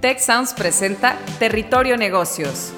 Tech presenta Territorio Negocios.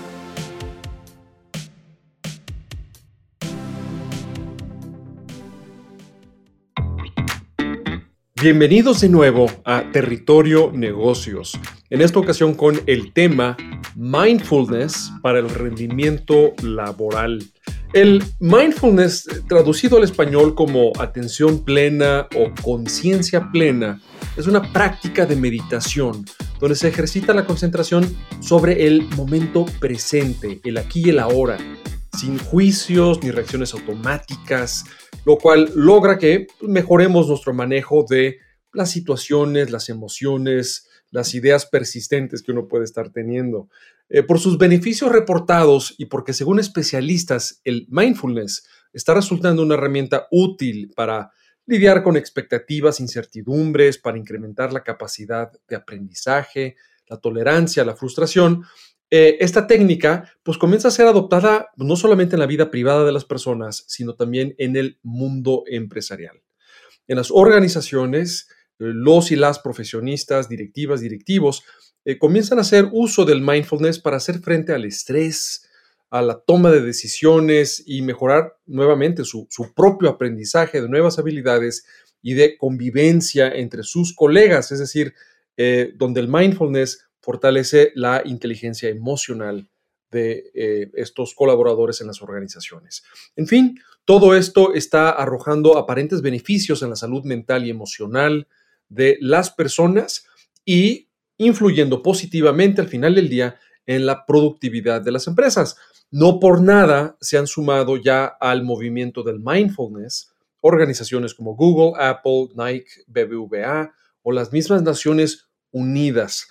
Bienvenidos de nuevo a Territorio Negocios. En esta ocasión con el tema Mindfulness para el rendimiento laboral. El mindfulness, traducido al español como atención plena o conciencia plena, es una práctica de meditación donde se ejercita la concentración sobre el momento presente, el aquí y el ahora, sin juicios ni reacciones automáticas, lo cual logra que mejoremos nuestro manejo de las situaciones, las emociones, las ideas persistentes que uno puede estar teniendo. Eh, por sus beneficios reportados y porque según especialistas el mindfulness está resultando una herramienta útil para lidiar con expectativas, incertidumbres, para incrementar la capacidad de aprendizaje, la tolerancia, la frustración, eh, esta técnica pues comienza a ser adoptada no solamente en la vida privada de las personas, sino también en el mundo empresarial. En las organizaciones, los y las profesionistas, directivas, directivos, eh, comienzan a hacer uso del mindfulness para hacer frente al estrés, a la toma de decisiones y mejorar nuevamente su, propio aprendizaje de nuevas habilidades y de convivencia entre sus colegas, es decir, eh, donde el mindfulness fortalece la inteligencia emocional de eh, estos colaboradores en las organizaciones. En fin, todo esto está arrojando aparentes beneficios en la salud mental y emocional de las personas y influyendo positivamente al final del día en la productividad de las empresas. No por nada se han sumado ya al movimiento del mindfulness organizaciones como Google, Apple, Nike, BBVA o las mismas Naciones Unidas.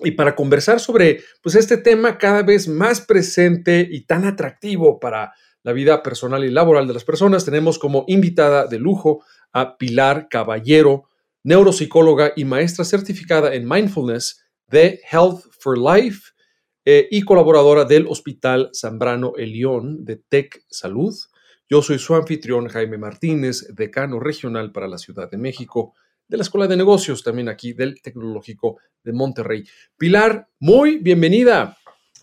Y para conversar sobre pues, este tema cada vez más presente y tan atractivo para la vida personal y laboral de las personas, tenemos como invitada de lujo a Pilar Caballero, neuropsicóloga y maestra certificada en mindfulness de Health for Life eh, y colaboradora del Hospital Zambrano Elión de Tech Salud. Yo soy su anfitrión Jaime Martínez, decano regional para la Ciudad de México de la Escuela de Negocios, también aquí del Tecnológico de Monterrey. Pilar, muy bienvenida.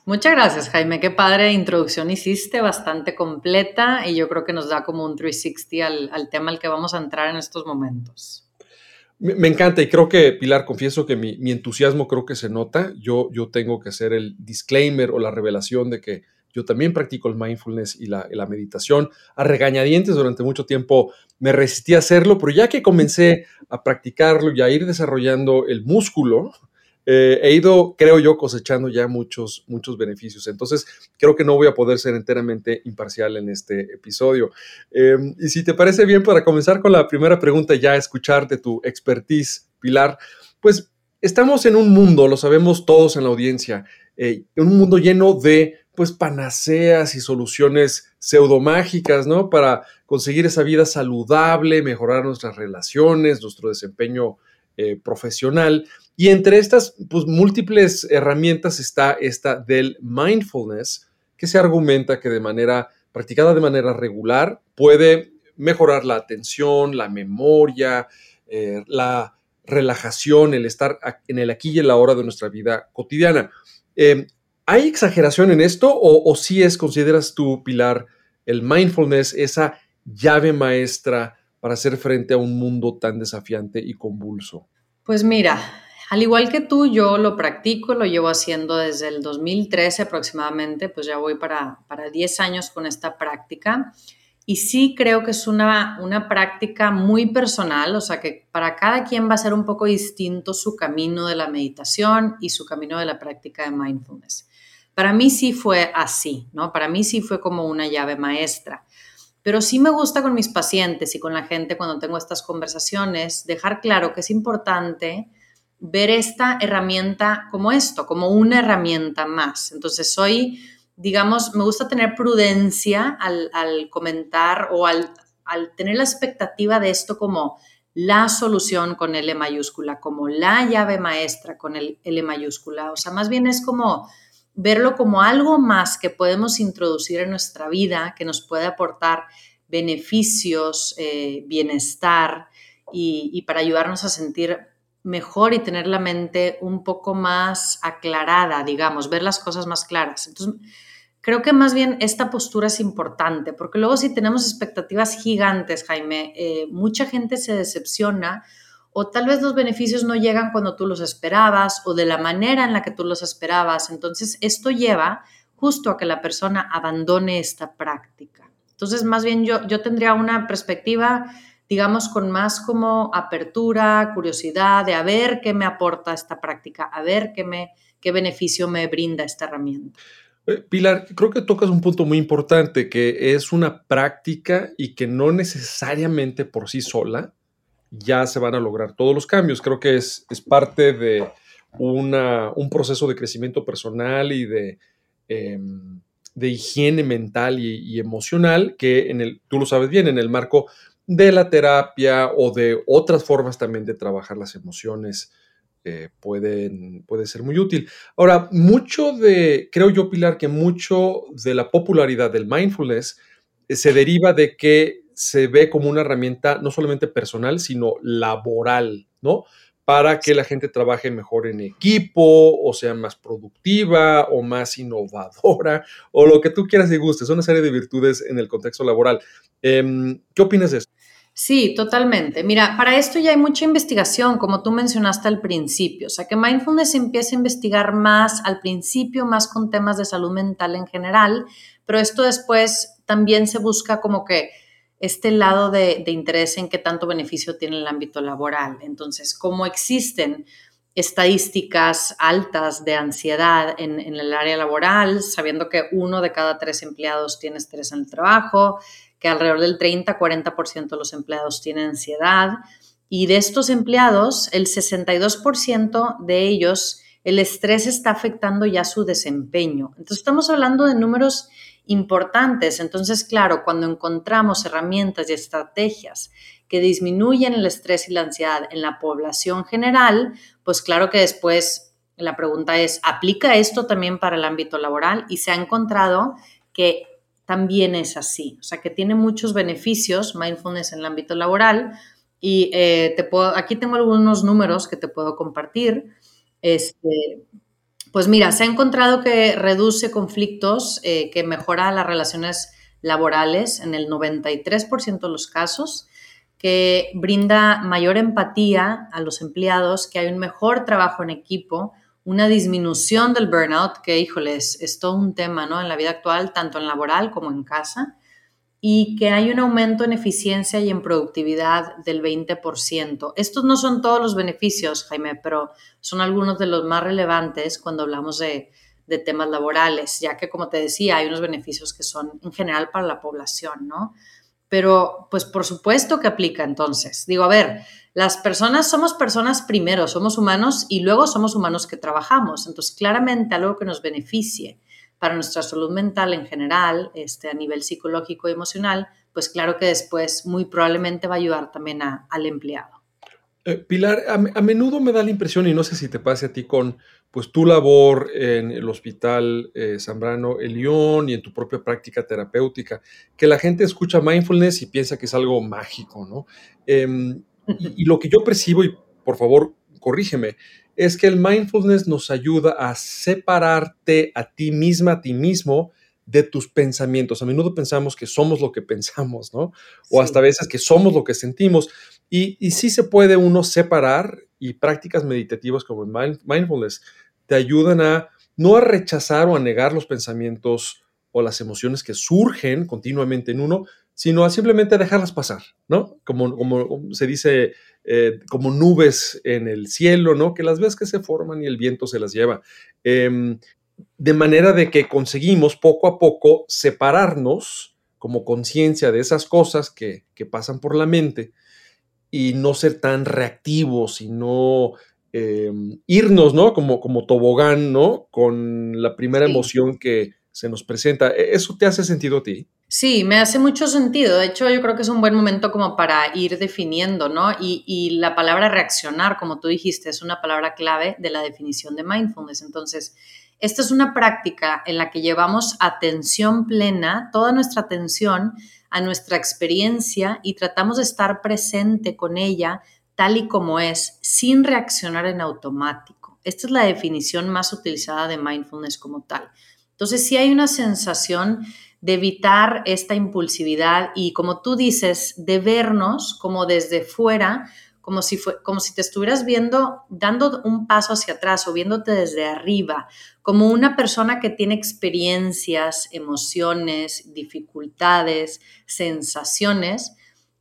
Muchas gracias, Jaime. Qué padre introducción hiciste, bastante completa y yo creo que nos da como un 360 al, al tema al que vamos a entrar en estos momentos. Me, encanta y creo que, Pilar, confieso que mi, entusiasmo creo que se nota. Yo, yo tengo que hacer el disclaimer o la revelación de que yo también practico el mindfulness y la, la, meditación. A regañadientes durante mucho tiempo me resistí a hacerlo, pero ya que comencé a practicarlo y a ir desarrollando el músculo, eh, he ido, creo yo, cosechando ya muchos, muchos beneficios. Entonces, creo que no voy a poder ser enteramente imparcial en este episodio. Em, y si te parece bien, para comenzar con la primera pregunta, ya escuchar de tu expertise, Pilar, pues estamos en un mundo, lo sabemos todos en la audiencia, eh, en un mundo lleno de pues panaceas y soluciones pseudomágicas, ¿no? Para conseguir esa vida saludable, mejorar nuestras relaciones, nuestro desempeño eh, profesional. Y entre estas pues, múltiples herramientas está esta del mindfulness, que se argumenta que de manera practicada de manera regular puede mejorar la atención, la memoria, eh, la relajación, el estar en el aquí y en la hora de nuestra vida cotidiana. Em, ¿Hay exageración en esto o, si es, consideras tú, Pilar, el mindfulness, esa llave maestra para hacer frente a un mundo tan desafiante y convulso? Pues mira, al igual que tú, yo lo practico, lo llevo haciendo desde el 2013 aproximadamente, pues ya voy para, para 10 años con esta práctica. Y sí creo que es una, una práctica muy personal, o sea que para cada quien va a ser un poco distinto su camino de la meditación y su camino de la práctica de mindfulness. Para mí sí fue así, ¿no? Para mí sí fue como una llave maestra. Pero sí me gusta con mis pacientes y con la gente cuando tengo estas conversaciones dejar claro que es importante ver esta herramienta como esto, como una herramienta más. Entonces soy, digamos, me gusta tener prudencia al, comentar o al, tener la expectativa de esto como la solución con L mayúscula, como la llave maestra con el L mayúscula. O sea, más bien es como verlo como algo más que podemos introducir en nuestra vida, que nos puede aportar beneficios, eh, bienestar y, para ayudarnos a sentir mejor y tener la mente un poco más aclarada, digamos, ver las cosas más claras. Entonces, creo que más bien esta postura es importante, porque luego si tenemos expectativas gigantes, Jaime, eh, mucha gente se decepciona o tal vez los beneficios no llegan cuando tú los esperabas o de la manera en la que tú los esperabas. Entonces, esto lleva justo a que la persona abandone esta práctica. Entonces, más bien yo, yo tendría una perspectiva digamos, con más como apertura, curiosidad de a ver qué me aporta esta práctica, a ver qué, me, qué beneficio me brinda esta herramienta. Eh, Pilar, creo que tocas un punto muy importante, que es una práctica y que no necesariamente por sí sola ya se van a lograr todos los cambios. Creo que es, es parte de una, un proceso de crecimiento personal y de, em, de higiene mental y, y, emocional que en el, tú lo sabes bien, en el marco de la terapia o de otras formas también de trabajar las emociones eh, pueden, puede ser muy útil. Ahora, mucho de, creo yo, Pilar, que mucho de la popularidad del mindfulness eh, se deriva de que se ve como una herramienta no solamente personal, sino laboral, ¿no? Para que la gente trabaje mejor en equipo, o sea más productiva, o más innovadora, o lo que tú quieras y gustes. Una serie de virtudes en el contexto laboral. Em, ¿Qué opinas de esto? Sí, totalmente. Mira, para esto ya hay mucha investigación, como tú mencionaste al principio. O sea, que mindfulness empieza a investigar más al principio, más con temas de salud mental en general, pero esto después también se busca como que este lado de, interés en qué tanto beneficio tiene el ámbito laboral. Entonces, como existen estadísticas altas de ansiedad en, en el área laboral, sabiendo que uno de cada tres empleados tiene estrés en el trabajo, que alrededor del 30-40% de los empleados tienen ansiedad y de estos empleados, el 62% de ellos, el estrés está afectando ya su desempeño. Entonces estamos hablando de números importantes. Entonces, claro, cuando encontramos herramientas y estrategias que disminuyen el estrés y la ansiedad en la población general, pues claro que después la pregunta es, ¿aplica esto también para el ámbito laboral? Y se ha encontrado que también es así. O sea, que tiene muchos beneficios mindfulness en el ámbito laboral. Y eh, te puedo, aquí tengo algunos números que te puedo compartir. Este, pues mira, se ha encontrado que reduce conflictos, eh, que mejora las relaciones laborales en el 93% de los casos, que brinda mayor empatía a los empleados, que hay un mejor trabajo en equipo, una disminución del burnout, que híjole, es, todo un tema ¿no? en la vida actual, tanto en laboral como en casa, y que hay un aumento en eficiencia y en productividad del 20%. Estos no son todos los beneficios, Jaime, pero son algunos de los más relevantes cuando hablamos de, de temas laborales, ya que, como te decía, hay unos beneficios que son en general para la población, ¿no? Pero, pues por supuesto que aplica entonces. Digo, a ver, las personas somos personas primero, somos humanos y luego somos humanos que trabajamos. Entonces, claramente algo que nos beneficie para nuestra salud mental en general, este, a nivel psicológico y emocional, pues claro que después muy probablemente va a ayudar también al empleado. Eh, Pilar, a, menudo me da la impresión, y no sé si te pase a ti con pues, tu labor en el Hospital eh, Zambrano El León y en tu propia práctica terapéutica, que la gente escucha mindfulness y piensa que es algo mágico, ¿no? Em, y, lo que yo percibo, y por favor, corrígeme, es que el mindfulness nos ayuda a separarte a ti misma, a ti mismo, de tus pensamientos. A menudo pensamos que somos lo que pensamos, ¿no? O hasta veces que somos lo que sentimos. Y, y sí se puede uno separar y prácticas meditativas como el mindfulness te ayudan a no a rechazar o a negar los pensamientos o las emociones que surgen continuamente en uno, sino a simplemente dejarlas pasar, ¿no? Como, como se dice, eh, como nubes en el cielo, ¿no? Que las ves que se forman y el viento se las lleva. Em, de manera de que conseguimos poco a poco separarnos como conciencia de esas cosas que, pasan por la mente y no ser tan reactivos y no em, irnos, ¿no? Como, como tobogán, ¿no? Con la primera emoción que se nos presenta. ¿E-, ¿Eso te hace sentido a ti? Sí, me hace mucho sentido. De hecho, yo creo que es un buen momento como para ir definiendo, ¿no? Y, la palabra reaccionar, como tú dijiste, es una palabra clave de la definición de mindfulness. Entonces, esta es una práctica en la que llevamos atención plena, toda nuestra atención a nuestra experiencia y tratamos de estar presente con ella tal y como es, sin reaccionar en automático. Esta es la definición más utilizada de mindfulness como tal. Entonces, si hay una sensación de evitar esta impulsividad y, como tú dices, de vernos como desde fuera, como si, fue, como si te estuvieras viendo, dando un paso hacia atrás o viéndote desde arriba, como una persona que tiene experiencias, emociones, dificultades, sensaciones,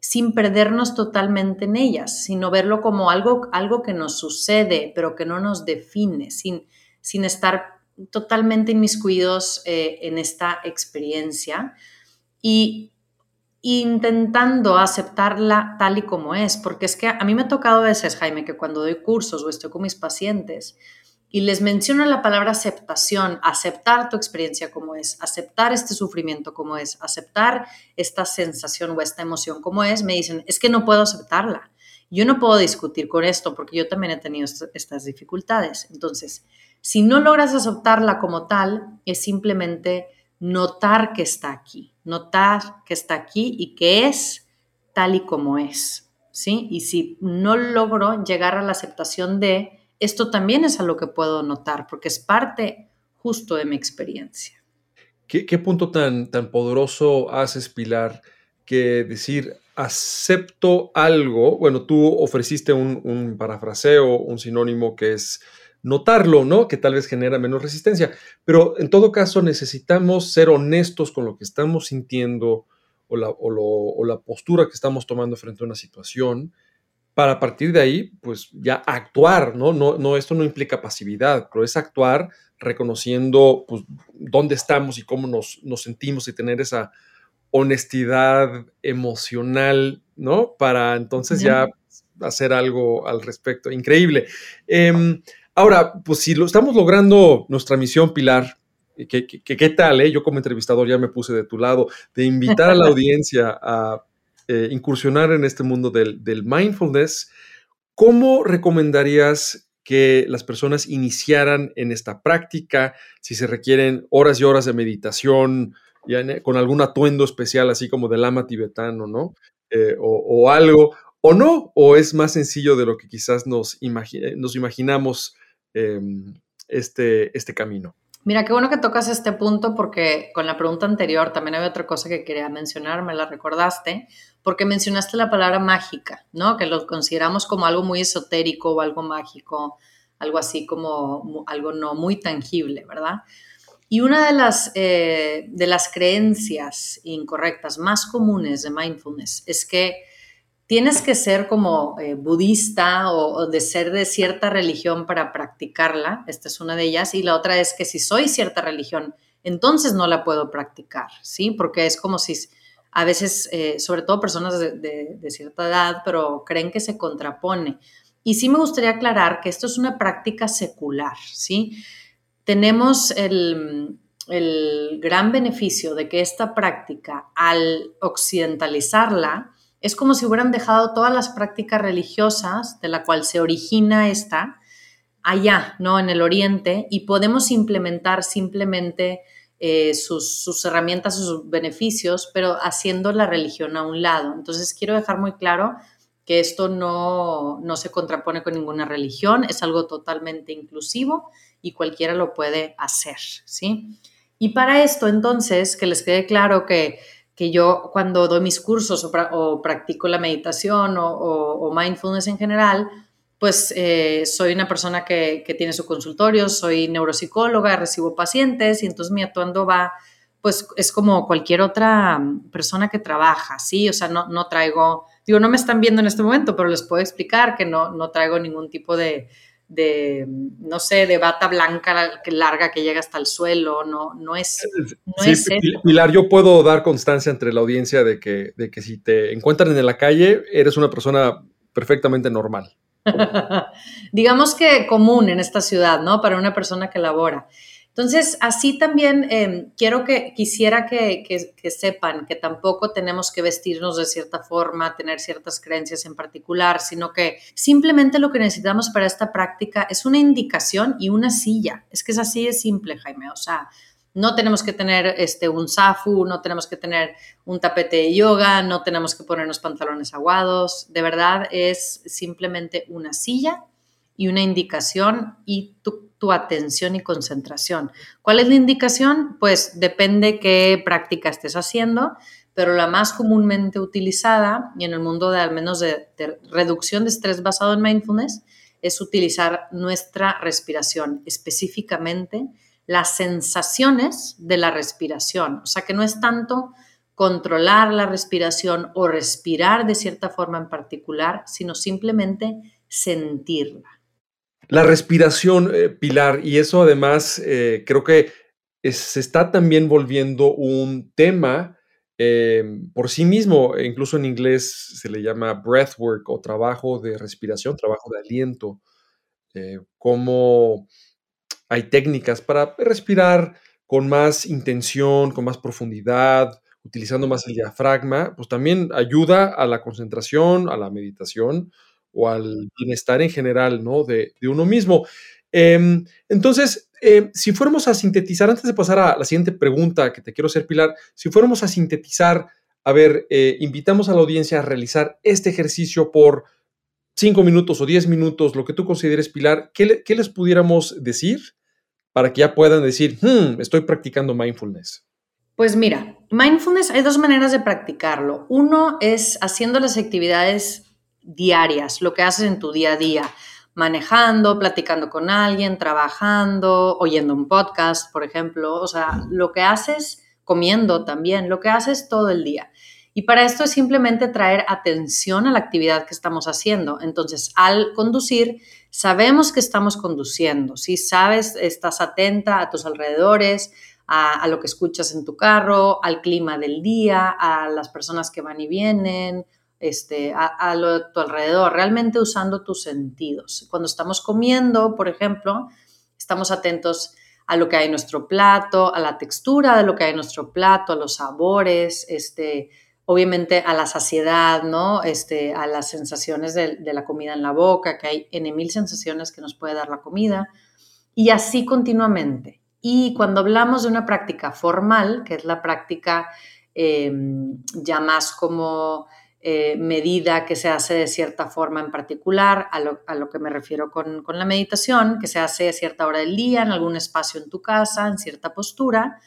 sin perdernos totalmente en ellas, sino verlo como algo, algo que nos sucede, pero que no nos define, sin, sin estar totalmente inmiscuidos eh, en esta experiencia. Y intentando aceptarla tal y como es, porque es que a mí me ha tocado a veces, Jaime, que cuando doy cursos o estoy con mis pacientes y les menciono la palabra aceptación, aceptar tu experiencia como es, aceptar este sufrimiento como es, aceptar esta sensación o esta emoción como es, me dicen, es que no puedo aceptarla. Yo no puedo discutir con esto porque yo también he tenido estas dificultades. Entonces, si no logras aceptarla como tal, es simplemente notar que está aquí notar que está aquí y que es tal y como es, ¿sí? Y si no logro llegar a la aceptación de esto también es a lo que puedo notar, porque es parte justo de mi experiencia. ¿Qué, punto tan, tan poderoso haces, Pilar, que decir acepto algo, bueno, tú ofreciste un, un parafraseo, un sinónimo que es notarlo, ¿no? Que tal vez genera menos resistencia. Pero en todo caso necesitamos ser honestos con lo que estamos sintiendo o la, postura que estamos tomando frente a una situación para a partir de ahí, pues ya actuar, ¿no? No, no esto no implica pasividad, pero es actuar reconociendo pues, dónde estamos y cómo nos, sentimos y tener esa honestidad emocional, ¿no? Para entonces ya hacer algo al respecto. Increíble. Em, Ahora, pues si lo estamos logrando nuestra misión, Pilar, ¿qué, tal? Eh? Yo como entrevistador ya me puse de tu lado, de invitar a la audiencia a eh, incursionar en este mundo del, mindfulness. ¿Cómo recomendarías que las personas iniciaran en esta práctica? Si se requieren horas y horas de meditación, con algún atuendo especial, así como del lama tibetano, ¿no? Eh, o, algo, o no, o es más sencillo de lo que quizás nos, nos imaginamos Em, este, este camino. Mira, qué bueno que tocas este punto porque con la pregunta anterior también había otra cosa que quería mencionar, me la recordaste, porque mencionaste la palabra mágica, ¿no? Que lo consideramos como algo muy esotérico o algo mágico, algo así como algo no muy tangible, ¿verdad? Y una de las, eh, de las creencias incorrectas más comunes de mindfulness es que tienes que ser como eh, budista o, de ser de cierta religión para practicarla. Esta es una de ellas. Y la otra es que si soy cierta religión, entonces no la puedo practicar, ¿sí? Porque es como si a veces, eh, sobre todo personas de, cierta edad, pero creen que se contrapone. Y sí me gustaría aclarar que esto es una práctica secular, ¿sí? Tenemos el, el gran beneficio de que esta práctica, al occidentalizarla, es como si hubieran dejado todas las prácticas religiosas de la cual se origina esta allá, ¿no? En el oriente y podemos implementar simplemente eh, sus, herramientas, sus beneficios, pero haciendo la religión a un lado. Entonces quiero dejar muy claro que esto no, no se contrapone con ninguna religión, es algo totalmente inclusivo y cualquiera lo puede hacer, ¿sí? Y para esto, entonces, que les quede claro que que yo cuando doy mis cursos o, practico la meditación o, mindfulness en general, pues eh, soy una persona que, tiene su consultorio, soy neuropsicóloga, recibo pacientes y entonces mi actuando va, pues es como cualquier otra persona que trabaja, ¿sí? O sea, no, no traigo, digo, no me están viendo en este momento, pero les puedo explicar que no, no traigo ningún tipo de, de, no sé, de bata blanca larga que llega hasta el suelo, no, no es, sí, Pilar, yo puedo dar constancia entre la audiencia de que, de que si te encuentran en la calle, eres una persona perfectamente normal. Digamos que común en esta ciudad, ¿no? Para una persona que labora. Entonces, así también em, quiero que, quisiera que, sepan que tampoco tenemos que vestirnos de cierta forma, tener ciertas creencias en particular, sino que simplemente lo que necesitamos para esta práctica es una indicación y una silla. Es que es así de simple, Jaime. O sea, No tenemos que tener este, un zafu, no tenemos que tener un tapete de yoga, no tenemos que ponernos pantalones aguados. De verdad es simplemente una silla y una indicación y tu, atención y concentración. ¿Cuál es la indicación? Pues depende qué práctica estés haciendo, pero la más comúnmente utilizada y en el mundo de al menos de reducción de estrés basado en mindfulness es utilizar nuestra respiración, específicamente las sensaciones de la respiración. O sea, que no es tanto controlar la respiración o respirar de cierta forma en particular, sino simplemente sentirla. La respiración, eh, Pilar, y eso además eh, creo que se está también volviendo un tema eh, por sí mismo, incluso en inglés se le llama breathwork o trabajo de respiración, trabajo de aliento, como hay técnicas para respirar con más intención, con más profundidad, utilizando más el diafragma, pues también ayuda a la concentración, a la meditación o al bienestar en general, ¿no? De, uno mismo. Em, entonces, em, si fuéramos a sintetizar, antes de pasar a la siguiente pregunta que te quiero hacer, Pilar, si fuéramos a sintetizar, a ver, eh, invitamos a la audiencia a realizar este ejercicio por cinco minutos o diez minutos, lo que tú consideres, Pilar, ¿qué, qué les pudiéramos decir para que ya puedan decir, hmm, estoy practicando mindfulness? Pues mira, mindfulness hay dos maneras de practicarlo. Uno es haciendo las actividades diarias, lo que haces en tu día a día, manejando, platicando con alguien, trabajando, oyendo un podcast, por ejemplo, o sea, lo que haces comiendo también, lo que haces todo el día. Y para esto es simplemente traer atención a la actividad que estamos haciendo. Entonces, al conducir, sabemos que estamos conduciendo. Si sabes, estás atenta a tus alrededores, a, lo que escuchas en tu carro, al clima del día, a las personas que van y vienen, este, a, lo tu alrededor, realmente usando tus sentidos. Cuando estamos comiendo, por ejemplo, estamos atentos a lo que hay en nuestro plato, a la textura de lo que hay en nuestro plato, a los sabores, este, obviamente a la saciedad, ¿no? Este, a las sensaciones de, la comida en la boca, que hay N mil sensaciones que nos puede dar la comida, y así continuamente. Y cuando hablamos de una práctica formal, que es la práctica em, ya más como eh, medida que se hace de cierta forma en particular, a lo, que me refiero con, con, la meditación, que se hace a cierta hora del día, en algún espacio en tu casa, en cierta postura,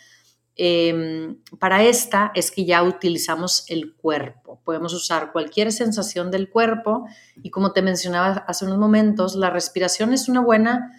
Em, para esta es que ya utilizamos el cuerpo. Podemos usar cualquier sensación del cuerpo y como te mencionaba hace unos momentos, la respiración es una buena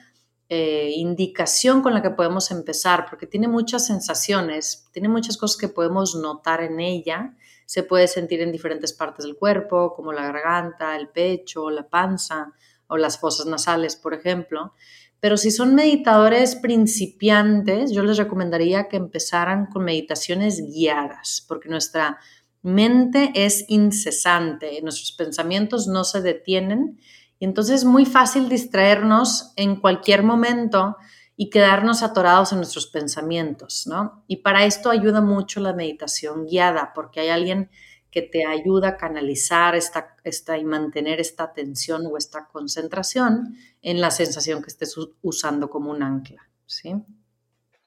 eh, indicación con la que podemos empezar porque tiene muchas sensaciones, tiene muchas cosas que podemos notar en ella. Se puede sentir en diferentes partes del cuerpo, como la garganta, el pecho, la panza o las fosas nasales, por ejemplo. Pero si son meditadores principiantes, yo les recomendaría que empezaran con meditaciones guiadas, porque nuestra mente es incesante, nuestros pensamientos no se detienen y entonces es muy fácil distraernos en cualquier momento y quedarnos atorados en nuestros pensamientos, ¿no? Y para esto ayuda mucho la meditación guiada, porque hay alguien que te ayuda a canalizar esta, esta, y mantener esta atención o esta concentración en la sensación que estés usando como un ancla. ¿sí?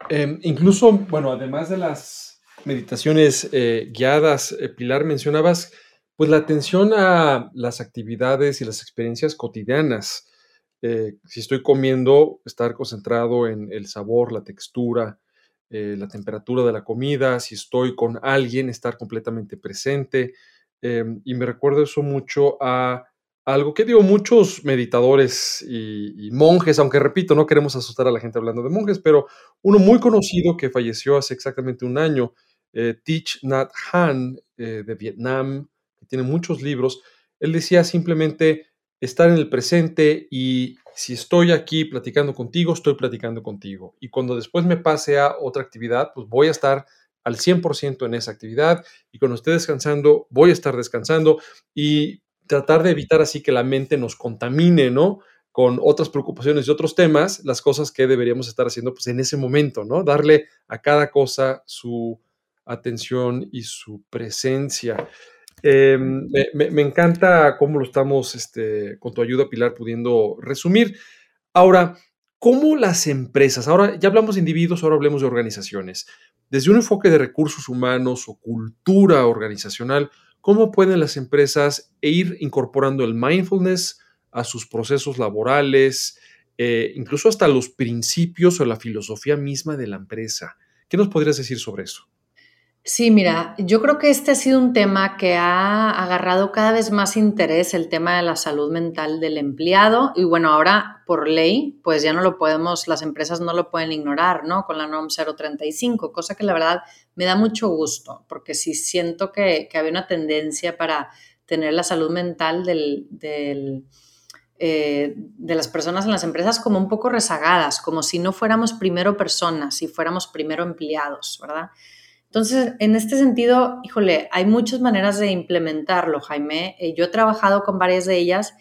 Em, incluso, bueno, además de las meditaciones eh, guiadas, eh, Pilar, mencionabas pues la atención a las actividades y las experiencias cotidianas. Eh, si estoy comiendo, estar concentrado en el sabor, la textura, eh, la temperatura de la comida, si estoy con alguien, estar completamente presente. Em, y me recuerdo eso mucho a algo que digo muchos meditadores y, monjes, aunque repito, no queremos asustar a la gente hablando de monjes, pero uno muy conocido que falleció hace exactamente un año, eh, Thich Nhat Hanh eh, de Vietnam, que tiene muchos libros, él decía simplemente estar en el presente y si estoy aquí platicando contigo, estoy platicando contigo. Y cuando después me pase a otra actividad, pues voy a estar al 100% en esa actividad y cuando esté descansando, voy a estar descansando y tratar de evitar así que la mente nos contamine, ¿no? Con otras preocupaciones y otros temas, las cosas que deberíamos estar haciendo pues en ese momento, ¿no? Darle a cada cosa su atención y su presencia. Em, me, encanta cómo lo estamos, este, con tu ayuda, Pilar, pudiendo resumir. Ahora, ¿Cómo las empresas, ahora ya hablamos de individuos, ahora hablemos de organizaciones, desde un enfoque de recursos humanos o cultura organizacional, cómo pueden las empresas ir incorporando el mindfulness a sus procesos laborales, eh, incluso hasta los principios o la filosofía misma de la empresa? ¿Qué nos podrías decir sobre eso? Sí, mira, yo creo que este ha sido un tema que ha agarrado cada vez más interés, el tema de la salud mental del empleado. Y bueno, ahora por ley, pues ya no lo podemos, las empresas no lo pueden ignorar, ¿no? Con la NOM 035, cosa que la verdad me da mucho gusto, porque sí siento que, había una tendencia para tener la salud mental del, eh, de las personas en las empresas como un poco rezagadas, como si no fuéramos primero personas, si fuéramos primero empleados, ¿verdad? Entonces, en este sentido, híjole, hay muchas maneras de implementarlo, Jaime. Eh, yo he trabajado con varias de ellas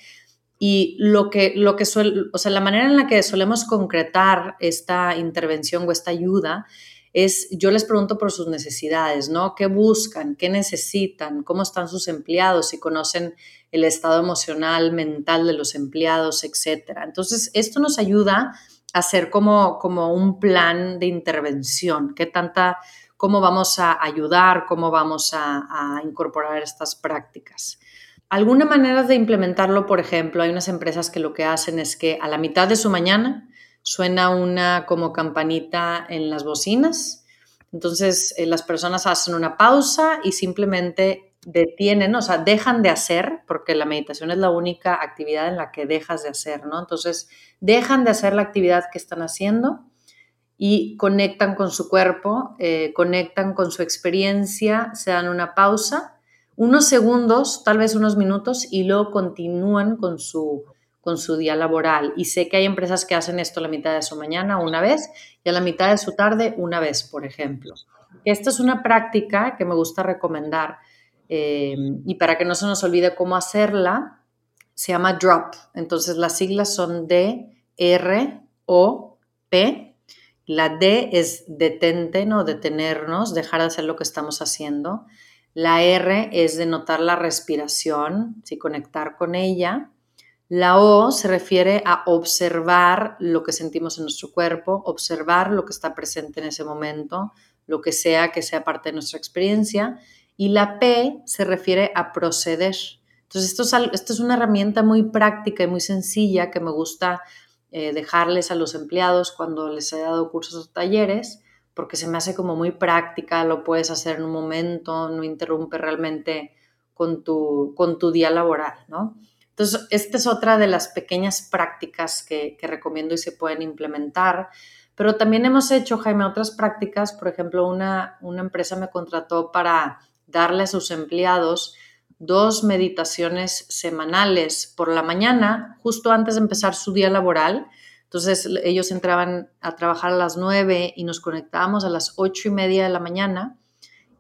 y lo que, lo que o sea, la manera en la que solemos concretar esta intervención o esta ayuda es, yo les pregunto por sus necesidades, ¿no? ¿Qué buscan? ¿Qué necesitan? ¿Cómo están sus empleados? Si conocen el estado emocional, mental de los empleados, etcétera. Entonces, esto nos ayuda a hacer como, como un plan de intervención. ¿Qué tanta cómo vamos a ayudar, cómo vamos a, incorporar estas prácticas. Alguna manera de implementarlo, por ejemplo, hay unas empresas que lo que hacen es que a la mitad de su mañana suena una como campanita en las bocinas. Entonces eh, las personas hacen una pausa y simplemente detienen, o sea, dejan de hacer, porque la meditación es la única actividad en la que dejas de hacer, ¿no? Entonces dejan de hacer la actividad que están haciendo y conectan con su cuerpo, eh, conectan con su experiencia, se dan una pausa, unos segundos, tal vez unos minutos, y luego continúan con su, con su día laboral. Y sé que hay empresas que hacen esto a la mitad de su mañana una vez y a la mitad de su tarde una vez, por ejemplo. Esta es una práctica que me gusta recomendar eh, y para que no se nos olvide cómo hacerla, se llama DROP. Entonces las siglas son D, R, O, P, la D es detente, ¿no? Detenernos, dejar de hacer lo que estamos haciendo. La R es de notar la respiración, ¿sí? conectar con ella. La O se refiere a observar lo que sentimos en nuestro cuerpo, observar lo que está presente en ese momento, lo que sea que sea parte de nuestra experiencia. Y la P se refiere a proceder. Entonces, esto es, esto es una herramienta muy práctica y muy sencilla que me gusta eh, dejarles a los empleados cuando les he dado cursos o talleres, porque se me hace como muy práctica, lo puedes hacer en un momento, no interrumpe realmente con tu, con tu día laboral, ¿no? Entonces, esta es otra de las pequeñas prácticas que, que recomiendo y se pueden implementar. Pero también hemos hecho, Jaime, otras prácticas. Por ejemplo, una, una empresa me contrató para darle a sus empleados dos meditaciones semanales por la mañana, justo antes de empezar su día laboral. Entonces ellos entraban a trabajar a las nueve y nos conectábamos a las ocho y media de la mañana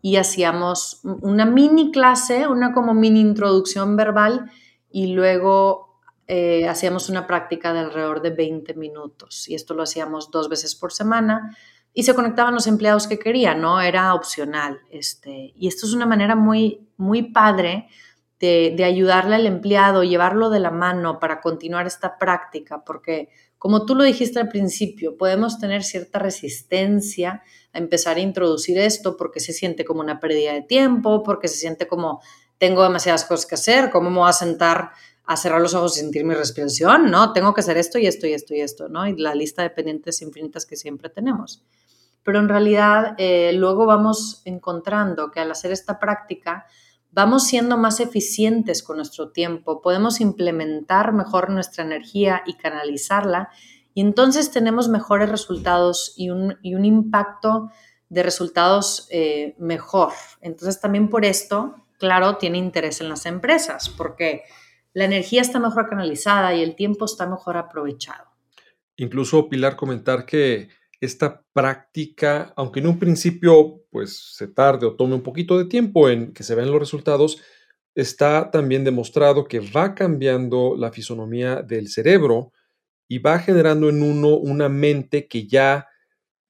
y hacíamos una mini clase, una como mini introducción verbal y luego eh, hacíamos una práctica de alrededor de 20 minutos y esto lo hacíamos dos veces por semana y se conectaban los empleados que querían, ¿no? Era opcional. Este, y esto es una manera muy, muy padre de, ayudarle al empleado, llevarlo de la mano para continuar esta práctica, porque como tú lo dijiste al principio, podemos tener cierta resistencia a empezar a introducir esto porque se siente como una pérdida de tiempo, porque se siente como tengo demasiadas cosas que hacer, ¿cómo me voy a sentar a cerrar los ojos y sentir mi respiración? No, tengo que hacer esto y esto y esto y esto, ¿no? Y la lista de pendientes infinitas que siempre tenemos pero en realidad eh, luego vamos encontrando que al hacer esta práctica vamos siendo más eficientes con nuestro tiempo, podemos implementar mejor nuestra energía y canalizarla y entonces tenemos mejores resultados y un, impacto de resultados eh, mejor. Entonces también por esto, claro, tiene interés en las empresas porque la energía está mejor canalizada y el tiempo está mejor aprovechado. Incluso Pilar comentar que esta práctica, aunque en un principio pues se tarde o tome un poquito de tiempo en que se vean los resultados, está también demostrado que va cambiando la fisonomía del cerebro y va generando en uno una mente que ya,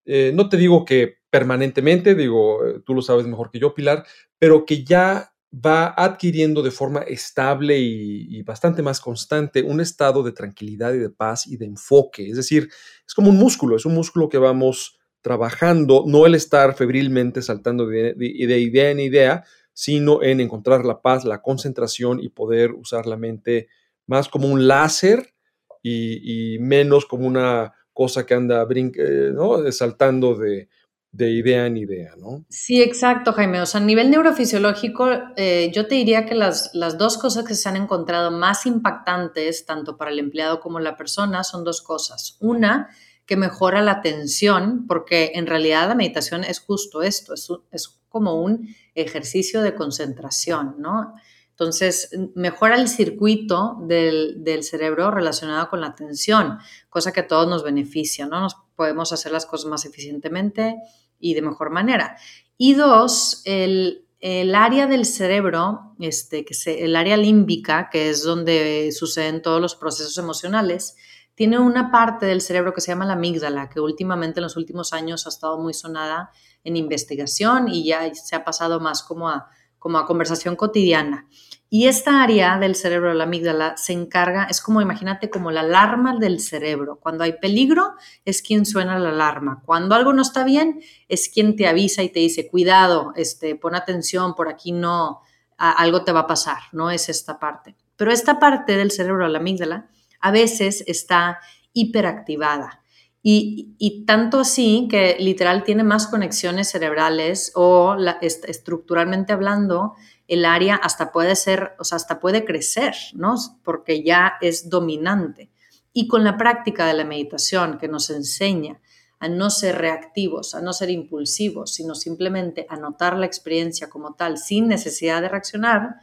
eh, no te digo que permanentemente, digo, eh, tú lo sabes mejor que yo, Pilar, pero que ya va adquiriendo de forma estable y, bastante más constante un estado de tranquilidad y de paz y de enfoque. Es decir, es como un músculo, es un músculo que vamos trabajando, no el estar febrilmente saltando de, idea en idea, sino en encontrar la paz, la concentración y poder usar la mente más como un láser y, menos como una cosa que anda eh, ¿no? saltando de, de idea en idea, ¿no? Sí, exacto, Jaime. O sea, a nivel neurofisiológico, eh, yo te diría que las, las, dos cosas que se han encontrado más impactantes, tanto para el empleado como la persona, son dos cosas. Una, que mejora la atención, porque en realidad la meditación es justo esto, es, es como un ejercicio de concentración, ¿no? Entonces, mejora el circuito del, del, cerebro relacionado con la atención, cosa que a todos nos beneficia, ¿no? Nos podemos hacer las cosas más eficientemente y de mejor manera. Y dos, el, área del cerebro, este, que se, el área límbica, que es donde suceden todos los procesos emocionales, tiene una parte del cerebro que se llama la amígdala, que últimamente en los últimos años ha estado muy sonada en investigación y ya se ha pasado más como a, como a conversación cotidiana. Y esta área del cerebro, la amígdala, se encarga, es como, imagínate, como la alarma del cerebro. Cuando hay peligro, es quien suena la alarma. Cuando algo no está bien, es quien te avisa y te dice, cuidado, este, pon atención, por aquí no, algo te va a pasar, no es esta parte. Pero esta parte del cerebro, la amígdala, a veces está hiperactivada. Y, tanto así que literal tiene más conexiones cerebrales o estructuralmente hablando, el área hasta puede ser, o sea, hasta puede crecer, ¿no? Porque ya es dominante. Y con la práctica de la meditación que nos enseña a no ser reactivos, a no ser impulsivos, sino simplemente a notar la experiencia como tal sin necesidad de reaccionar,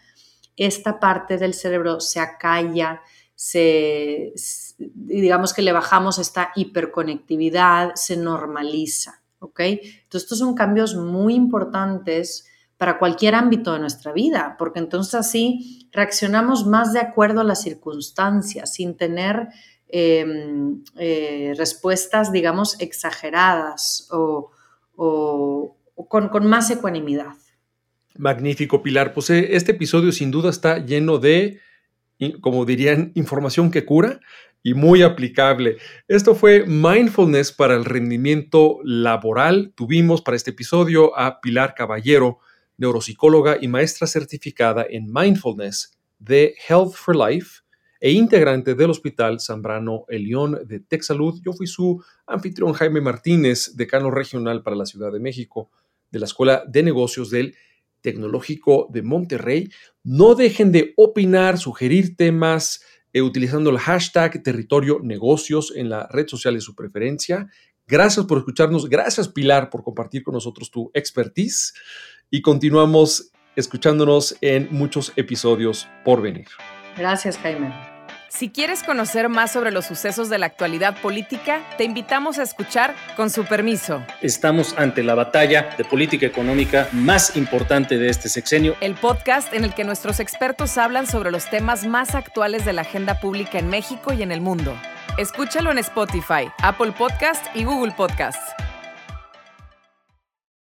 esta parte del cerebro se acalla, se, digamos que le bajamos esta hiperconectividad, se normaliza, ¿ok? Entonces, estos son cambios muy importantes para cualquier ámbito de nuestra vida, porque entonces así reaccionamos más de acuerdo a las circunstancias, sin tener em, eh, respuestas, digamos, exageradas o, con, más ecuanimidad. Magnífico, Pilar. Pues eh, este episodio sin duda está lleno de, como dirían, información que cura y muy aplicable. Esto fue Mindfulness para el rendimiento laboral. Tuvimos para este episodio a Pilar Caballero, neuropsicóloga y maestra certificada en mindfulness de Health for Life e integrante del Hospital Zambrano Elión de Texalud. Yo fui su anfitrión Jaime Martínez, decano regional para la Ciudad de México de la Escuela de Negocios del Tecnológico de Monterrey. No dejen de opinar, sugerir temas eh, utilizando el hashtag territorio negocios en la red social de su preferencia. Gracias por escucharnos. Gracias Pilar por compartir con nosotros tu expertise y continuamos escuchándonos en muchos episodios por venir. Gracias, Jaime. Si quieres conocer más sobre los sucesos de la actualidad política, te invitamos a escuchar Con su permiso. Estamos ante la batalla de política económica más importante de este sexenio. El podcast en el que nuestros expertos hablan sobre los temas más actuales de la agenda pública en México y en el mundo. Escúchalo en Spotify, Apple Podcast y Google Podcasts.